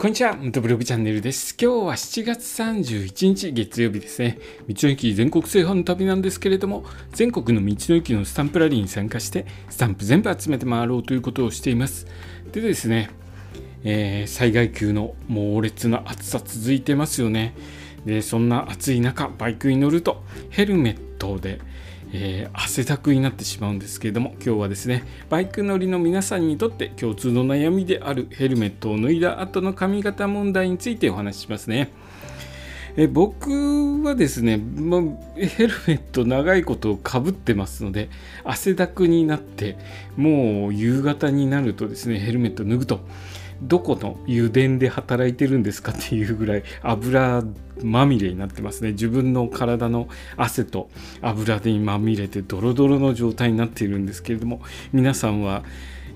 こんにちは、元ブログチャンネルです。今日は7月31日月曜日ですね。道の駅全国制覇の旅なんですけれども、全国の道の駅のスタンプラリーに参加して、スタンプ全部集めて回ろうということをしています。でですね、えー、災害級の猛烈な暑さ続いてますよね。で、そんな暑い中、バイクに乗ると、ヘルメットで、えー、汗だくになってしまうんですけれども今日はですねバイク乗りの皆さんにとって共通の悩みであるヘルメットを脱いだ後の髪型問題についてお話ししますね。え僕はですね、ま、ヘルメット長いことかぶってますので汗だくになってもう夕方になるとですねヘルメット脱ぐとどこの油田で働いてるんですかっていうぐらい油まみれになってますね。自分の体の汗と油でまみれてドロドロの状態になっているんですけれども皆さんは、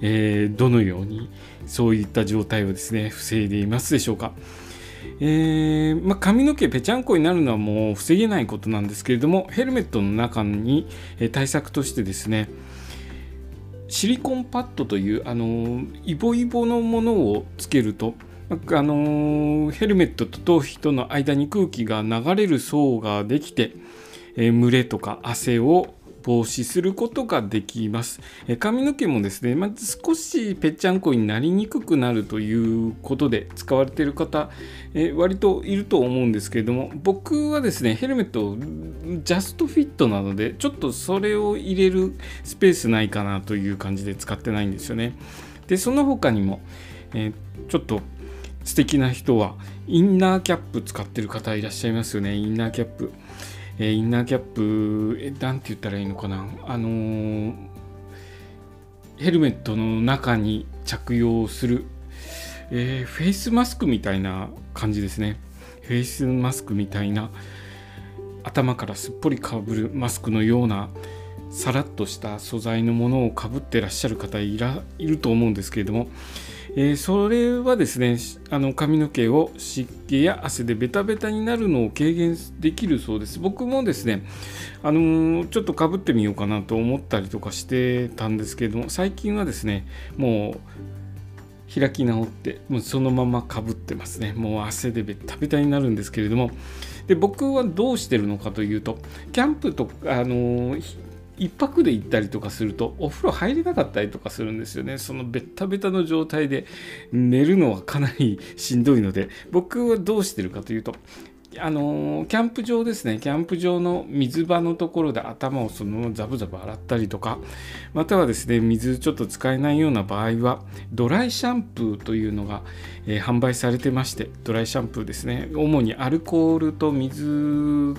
えー、どのようにそういった状態をですね防いでいますでしょうか。えー、まあ、髪の毛ぺちゃんこになるのはもう防げないことなんですけれどもヘルメットの中に、え対策としてですねシリコンパッドというあのイボイボのものをつけるとあのヘルメットと頭皮との間に空気が流れる層ができて、えー、蒸れとか汗を防止することができます。え髪の毛もですね、まず少しぺっちゃんこになりにくくなるということで使われている方、え割といると思うんですけれども、僕はですね、ヘルメットジャストフィットなので、ちょっとそれを入れるスペースないかなという感じで使ってないんですよね。で、その他にも、え、ちょっと素敵な人はインナーキャップ使ってる方いらっしゃいますよね、インナーキャップ。えインナーキャップ、えなんて言ったらいいのかな。あのー、ヘルメットの中に着用する、えー、フェイスマスクみたいな感じですね。フェイスマスクみたいな頭からすっぽりかぶるマスクのようなさらっとした素材のものをかぶってらっしゃる方いらいると思うんですけれども、えー、それはですねあの髪の毛を湿気や汗でベタベタになるのを軽減できるそうです。僕もですねあのー、ちょっとかぶってみようかなと思ったりとかしてたんですけれども最近はですねもう開き直ってもうそのままかぶってますね。もう汗でベタベタになるんですけれども。で僕はどうしてるのかというとキャンプとかあの1泊で行ったりとかするとお風呂入れなかったりとかするんですよね。そのベッタベタの状態で寝るのはかなりしんどいので。僕はどうしてるかというとあのキャンプ場ですね。キャンプ場の水場のところで頭をそのままザブザブ洗ったりとかまたはですね水ちょっと使えないような場合はドライシャンプーというのが、えー、販売されてましてドライシャンプーですね。主にアルコールと水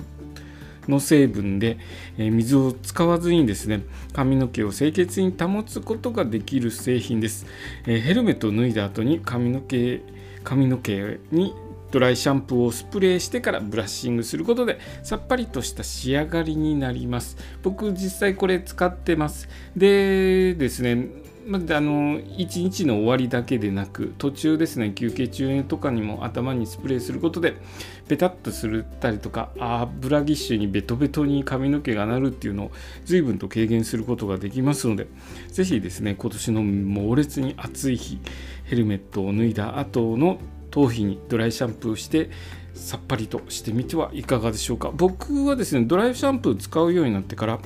の成分で、え水を使わずにですね髪の毛を清潔に保つことができる製品です、えヘルメットを脱いだ後に髪の毛髪の毛にドライシャンプーをスプレーしてからブラッシングすることでさっぱりとした仕上がりになります。僕実際これ使ってます。でですねまあの1日の終わりだけでなく途中ですね休憩中とかにも頭にスプレーすることでペタッとするたりとか油ぎっしゅにベトベトに髪の毛がなるっていうのを随分と軽減することができますので是非ですね今年の猛烈に暑い日ヘルメットを脱いだ後の頭皮にドライシャンプーしてさっぱりとしてみてはいかがでしょうか。僕はですねドライシャンプー使うようになってから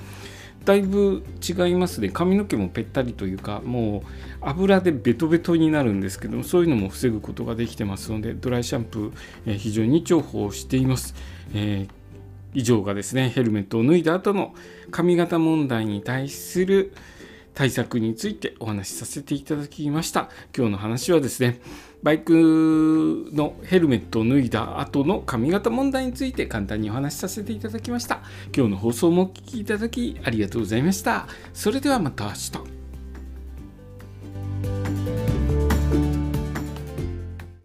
だいぶ違いますね。髪の毛もぺったりというかもう油でベトベトになるんですけどもそういうのも防ぐことができてますのでドライシャンプー、えー、非常に重宝しています、えー、以上がですねヘルメットを脱いだ後の髪型問題に対する対策についてお話しさせていただきました。今日の話はですねバイクのヘルメットを脱いだ後の髪型問題について簡単にお話しさせていただきました。今日の放送もお聴きいただきありがとうございました。それではまた明日。